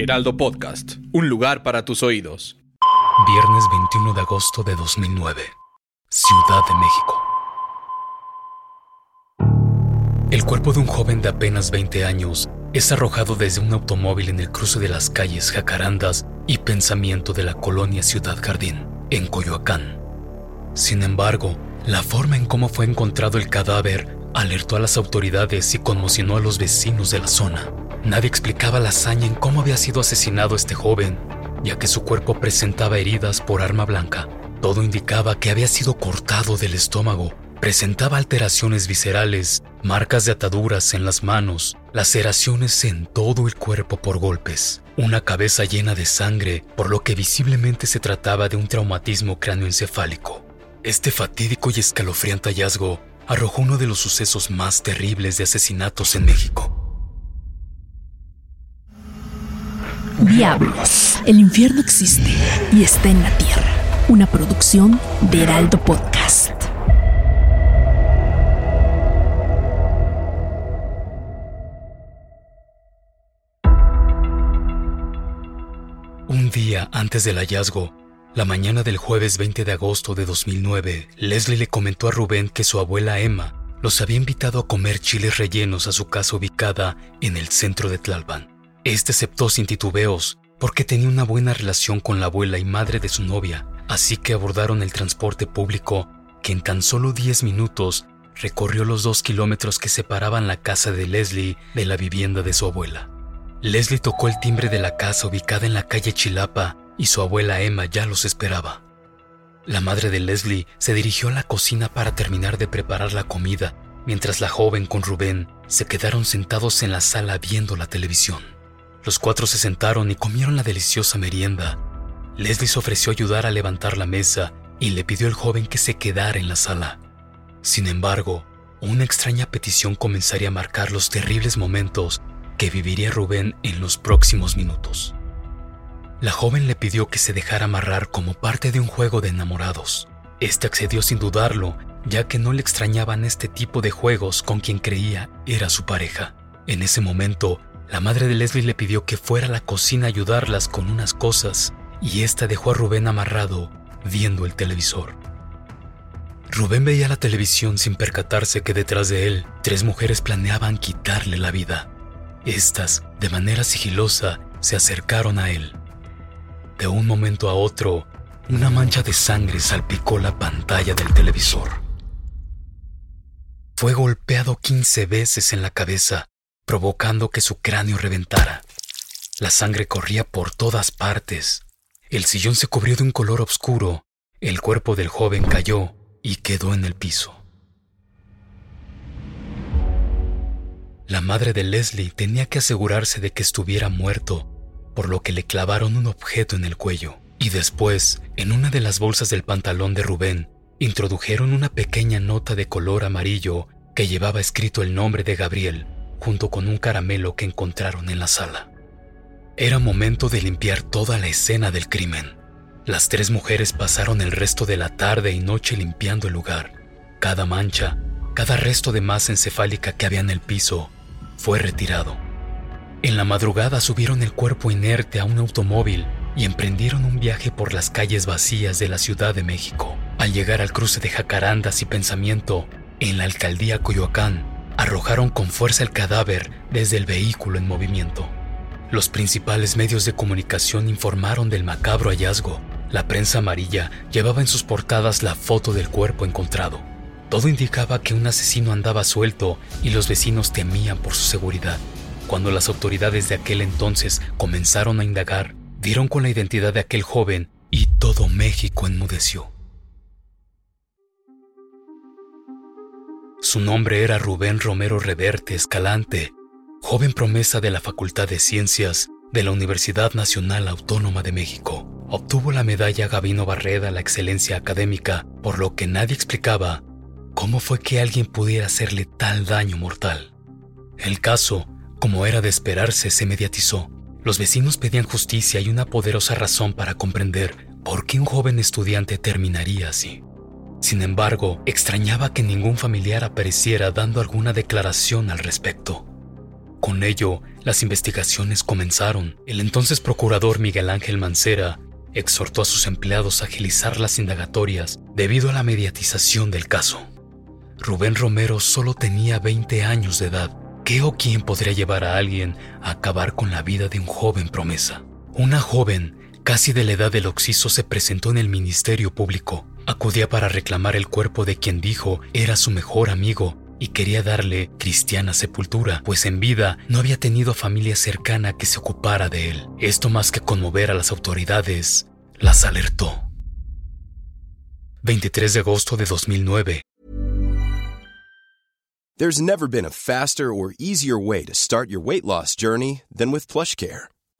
Heraldo Podcast, un lugar para tus oídos. Viernes 21 de agosto de 2009, Ciudad de México. El cuerpo de un joven de apenas 20 años es arrojado desde un automóvil en el cruce de las calles Jacarandas y Pensamiento de la colonia Ciudad Jardín, en Coyoacán. Sin embargo, la forma en cómo fue encontrado el cadáver alertó a las autoridades y conmocionó a los vecinos de la zona. Nadie explicaba la hazaña en cómo había sido asesinado este joven, ya que su cuerpo presentaba heridas por arma blanca. Todo indicaba que había sido cortado del estómago, presentaba alteraciones viscerales, marcas de ataduras en las manos, laceraciones en todo el cuerpo por golpes, una cabeza llena de sangre, por lo que visiblemente se trataba de un traumatismo cráneoencefálico. Este fatídico y escalofriante hallazgo arrojó uno de los sucesos más terribles de asesinatos en México. Diablos, el infierno existe y está en la tierra. Una producción de Heraldo Podcast. Un día antes del hallazgo, la mañana del jueves 20 de agosto de 2009, Leslie le comentó a Rubén que su abuela Emma los había invitado a comer chiles rellenos a su casa ubicada en el centro de Tlalpan. Este aceptó sin titubeos porque tenía una buena relación con la abuela y madre de su novia, así que abordaron el transporte público que en tan solo 10 minutos recorrió los dos kilómetros que separaban la casa de Leslie de la vivienda de su abuela. Leslie tocó el timbre de la casa ubicada en la calle Chilapa y su abuela Emma ya los esperaba. La madre de Leslie se dirigió a la cocina para terminar de preparar la comida, mientras la joven con Rubén se quedaron sentados en la sala viendo la televisión. Los cuatro se sentaron y comieron la deliciosa merienda. Leslie se ofreció ayudar a levantar la mesa y le pidió al joven que se quedara en la sala. Sin embargo, una extraña petición comenzaría a marcar los terribles momentos que viviría Rubén en los próximos minutos. La joven le pidió que se dejara amarrar como parte de un juego de enamorados. Este accedió sin dudarlo, ya que no le extrañaban este tipo de juegos con quien creía era su pareja. En ese momento, la madre de Leslie le pidió que fuera a la cocina a ayudarlas con unas cosas, y ésta dejó a Rubén amarrado viendo el televisor. Rubén veía la televisión sin percatarse que detrás de él tres mujeres planeaban quitarle la vida. Estas, de manera sigilosa, se acercaron a él. De un momento a otro, una mancha de sangre salpicó la pantalla del televisor. Fue golpeado 15 veces en la cabeza, provocando que su cráneo reventara. La sangre corría por todas partes. El sillón se cubrió de un color oscuro. El cuerpo del joven cayó y quedó en el piso. La madre de Leslie tenía que asegurarse de que estuviera muerto, por lo que le clavaron un objeto en el cuello. Y después, en una de las bolsas del pantalón de Rubén, introdujeron una pequeña nota de color amarillo que llevaba escrito el nombre de Gabriel, junto con un caramelo que encontraron en la sala. Era momento de limpiar toda la escena del crimen. Las tres mujeres pasaron el resto de la tarde y noche limpiando el lugar. Cada mancha, cada resto de masa encefálica que había en el piso, fue retirado. En la madrugada subieron el cuerpo inerte a un automóvil y emprendieron un viaje por las calles vacías de la Ciudad de México. Al llegar al cruce de Jacarandas y Pensamiento, en la alcaldía Coyoacán, arrojaron con fuerza el cadáver desde el vehículo en movimiento. Los principales medios de comunicación informaron del macabro hallazgo. La prensa amarilla llevaba en sus portadas la foto del cuerpo encontrado. Todo indicaba que un asesino andaba suelto y los vecinos temían por su seguridad. Cuando las autoridades de aquel entonces comenzaron a indagar, dieron con la identidad de aquel joven y todo México enmudeció. Su nombre era Rubén Romero Reverte Escalante, joven promesa de la Facultad de Ciencias de la Universidad Nacional Autónoma de México. Obtuvo la medalla Gavino Barreda a la excelencia académica, por lo que nadie explicaba cómo fue que alguien pudiera hacerle tal daño mortal. El caso, como era de esperarse, se mediatizó. Los vecinos pedían justicia y una poderosa razón para comprender por qué un joven estudiante terminaría así. Sin embargo, extrañaba que ningún familiar apareciera dando alguna declaración al respecto. Con ello, las investigaciones comenzaron. El entonces procurador Miguel Ángel Mancera exhortó a sus empleados a agilizar las indagatorias debido a la mediatización del caso. Rubén Romero solo tenía 20 años de edad. ¿Qué o quién podría llevar a alguien a acabar con la vida de un joven promesa? Una joven, casi de la edad del Oxiso, se presentó en el Ministerio Público. Acudía para reclamar el cuerpo de quien dijo era su mejor amigo y quería darle cristiana sepultura, pues en vida no había tenido familia cercana que se ocupara de él. Esto más que conmover a las autoridades, las alertó. 23 de agosto de 2009. There's never been a faster or easier way to start your weight loss journey than with PlushCare.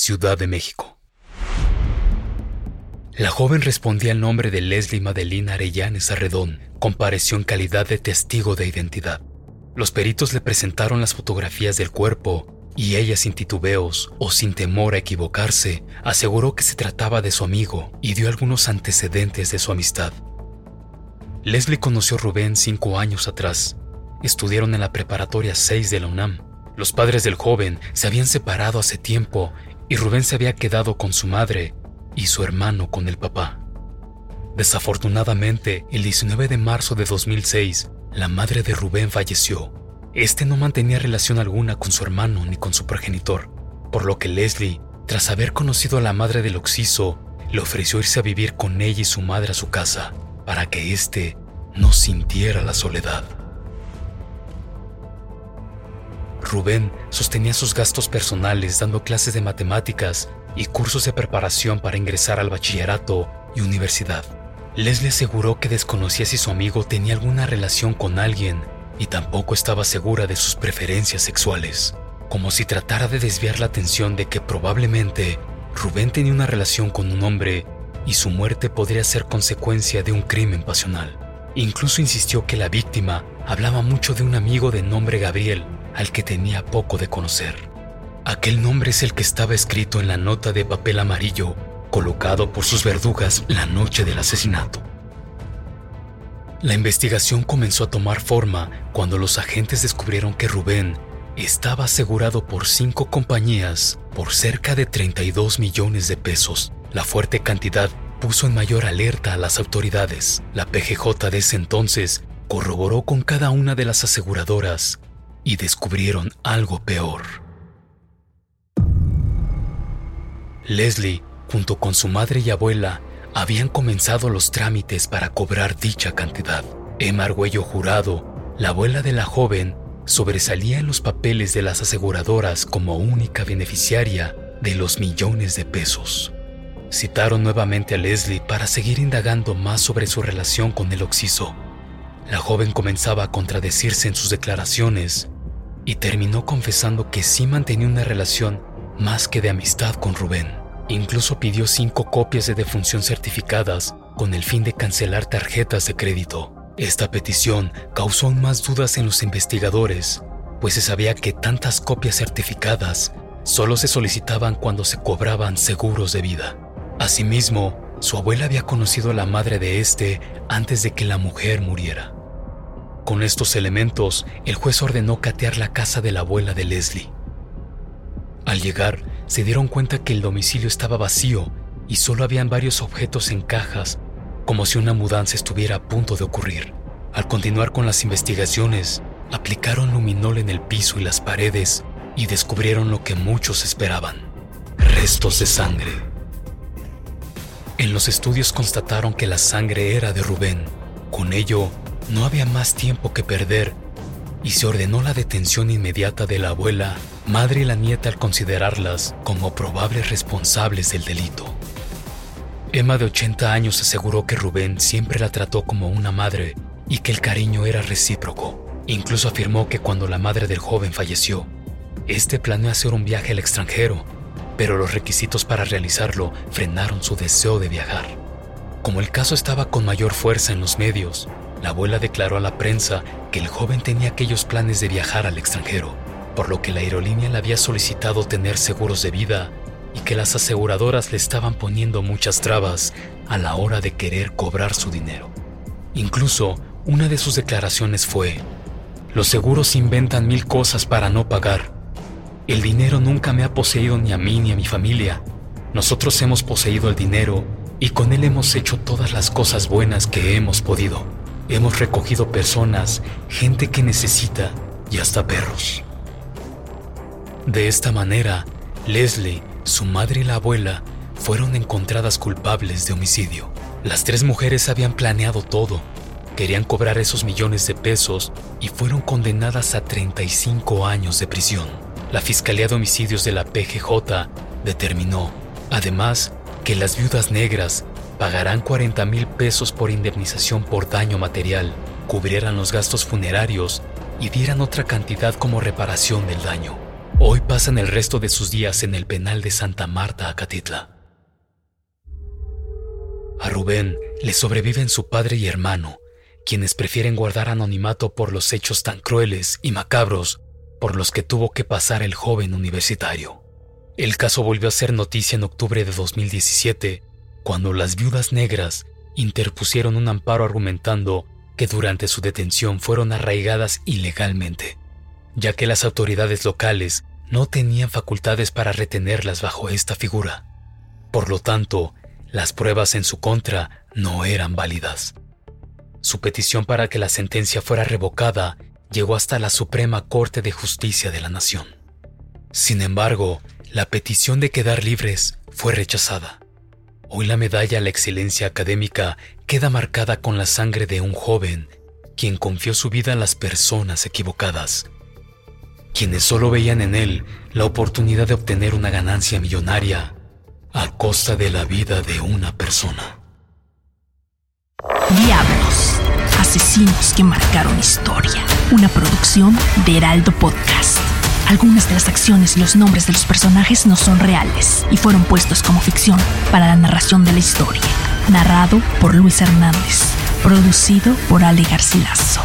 Ciudad de México. La joven respondía al nombre de Leslie Madeline Arellanes Arredón. Compareció en calidad de testigo de identidad. Los peritos le presentaron las fotografías del cuerpo y ella sin titubeos o sin temor a equivocarse aseguró que se trataba de su amigo y dio algunos antecedentes de su amistad. Leslie conoció a Rubén cinco años atrás. Estudiaron en la preparatoria 6 de la UNAM. Los padres del joven se habían separado hace tiempo y Rubén se había quedado con su madre y su hermano con el papá. Desafortunadamente, el 19 de marzo de 2006, la madre de Rubén falleció. Este no mantenía relación alguna con su hermano ni con su progenitor, por lo que Leslie, tras haber conocido a la madre del Oxiso, le ofreció irse a vivir con ella y su madre a su casa, para que éste no sintiera la soledad. Rubén sostenía sus gastos personales dando clases de matemáticas y cursos de preparación para ingresar al bachillerato y universidad. Leslie aseguró que desconocía si su amigo tenía alguna relación con alguien y tampoco estaba segura de sus preferencias sexuales, como si tratara de desviar la atención de que probablemente Rubén tenía una relación con un hombre y su muerte podría ser consecuencia de un crimen pasional. Incluso insistió que la víctima hablaba mucho de un amigo de nombre Gabriel, al que tenía poco de conocer. Aquel nombre es el que estaba escrito en la nota de papel amarillo colocado por sus verdugas la noche del asesinato. La investigación comenzó a tomar forma cuando los agentes descubrieron que Rubén estaba asegurado por cinco compañías por cerca de 32 millones de pesos. La fuerte cantidad puso en mayor alerta a las autoridades. La PGJ de ese entonces corroboró con cada una de las aseguradoras y descubrieron algo peor. Leslie, junto con su madre y abuela, habían comenzado los trámites para cobrar dicha cantidad. Emma Argüello Jurado, la abuela de la joven, sobresalía en los papeles de las aseguradoras como única beneficiaria de los millones de pesos. Citaron nuevamente a Leslie para seguir indagando más sobre su relación con el Oxiso. La joven comenzaba a contradecirse en sus declaraciones y terminó confesando que sí mantenía una relación más que de amistad con Rubén. Incluso pidió cinco copias de defunción certificadas con el fin de cancelar tarjetas de crédito. Esta petición causó aún más dudas en los investigadores pues se sabía que tantas copias certificadas solo se solicitaban cuando se cobraban seguros de vida. Asimismo, su abuela había conocido a la madre de este antes de que la mujer muriera. Con estos elementos, el juez ordenó catear la casa de la abuela de Leslie. Al llegar, se dieron cuenta que el domicilio estaba vacío y solo habían varios objetos en cajas, como si una mudanza estuviera a punto de ocurrir. Al continuar con las investigaciones, aplicaron luminol en el piso y las paredes y descubrieron lo que muchos esperaban, restos de sangre. En los estudios constataron que la sangre era de Rubén. Con ello, no había más tiempo que perder y se ordenó la detención inmediata de la abuela, madre y la nieta al considerarlas como probables responsables del delito. Emma de 80 años aseguró que Rubén siempre la trató como una madre y que el cariño era recíproco. Incluso afirmó que cuando la madre del joven falleció, este planeó hacer un viaje al extranjero, pero los requisitos para realizarlo frenaron su deseo de viajar. Como el caso estaba con mayor fuerza en los medios, la abuela declaró a la prensa que el joven tenía aquellos planes de viajar al extranjero, por lo que la aerolínea le había solicitado tener seguros de vida y que las aseguradoras le estaban poniendo muchas trabas a la hora de querer cobrar su dinero. Incluso una de sus declaraciones fue, los seguros inventan mil cosas para no pagar. El dinero nunca me ha poseído ni a mí ni a mi familia. Nosotros hemos poseído el dinero y con él hemos hecho todas las cosas buenas que hemos podido. Hemos recogido personas, gente que necesita y hasta perros. De esta manera, Leslie, su madre y la abuela fueron encontradas culpables de homicidio. Las tres mujeres habían planeado todo, querían cobrar esos millones de pesos y fueron condenadas a 35 años de prisión. La Fiscalía de Homicidios de la PGJ determinó, además, que las viudas negras pagarán 40 mil pesos por indemnización por daño material, cubrieran los gastos funerarios y dieran otra cantidad como reparación del daño. Hoy pasan el resto de sus días en el penal de Santa Marta, Acatitla. A Rubén le sobreviven su padre y hermano, quienes prefieren guardar anonimato por los hechos tan crueles y macabros por los que tuvo que pasar el joven universitario. El caso volvió a ser noticia en octubre de 2017 cuando las viudas negras interpusieron un amparo argumentando que durante su detención fueron arraigadas ilegalmente, ya que las autoridades locales no tenían facultades para retenerlas bajo esta figura. Por lo tanto, las pruebas en su contra no eran válidas. Su petición para que la sentencia fuera revocada llegó hasta la Suprema Corte de Justicia de la Nación. Sin embargo, la petición de quedar libres fue rechazada. Hoy la medalla a la excelencia académica queda marcada con la sangre de un joven quien confió su vida a las personas equivocadas, quienes solo veían en él la oportunidad de obtener una ganancia millonaria a costa de la vida de una persona. Diablos, asesinos que marcaron historia. Una producción de Heraldo Podcast. Algunas de las acciones y los nombres de los personajes no son reales y fueron puestos como ficción para la narración de la historia. Narrado por Luis Hernández. Producido por Ale Garcilaso.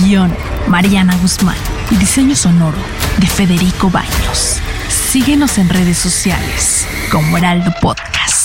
Guión, Mariana Guzmán. Y diseño sonoro de Federico Baños. Síguenos en redes sociales como Heraldo Podcast.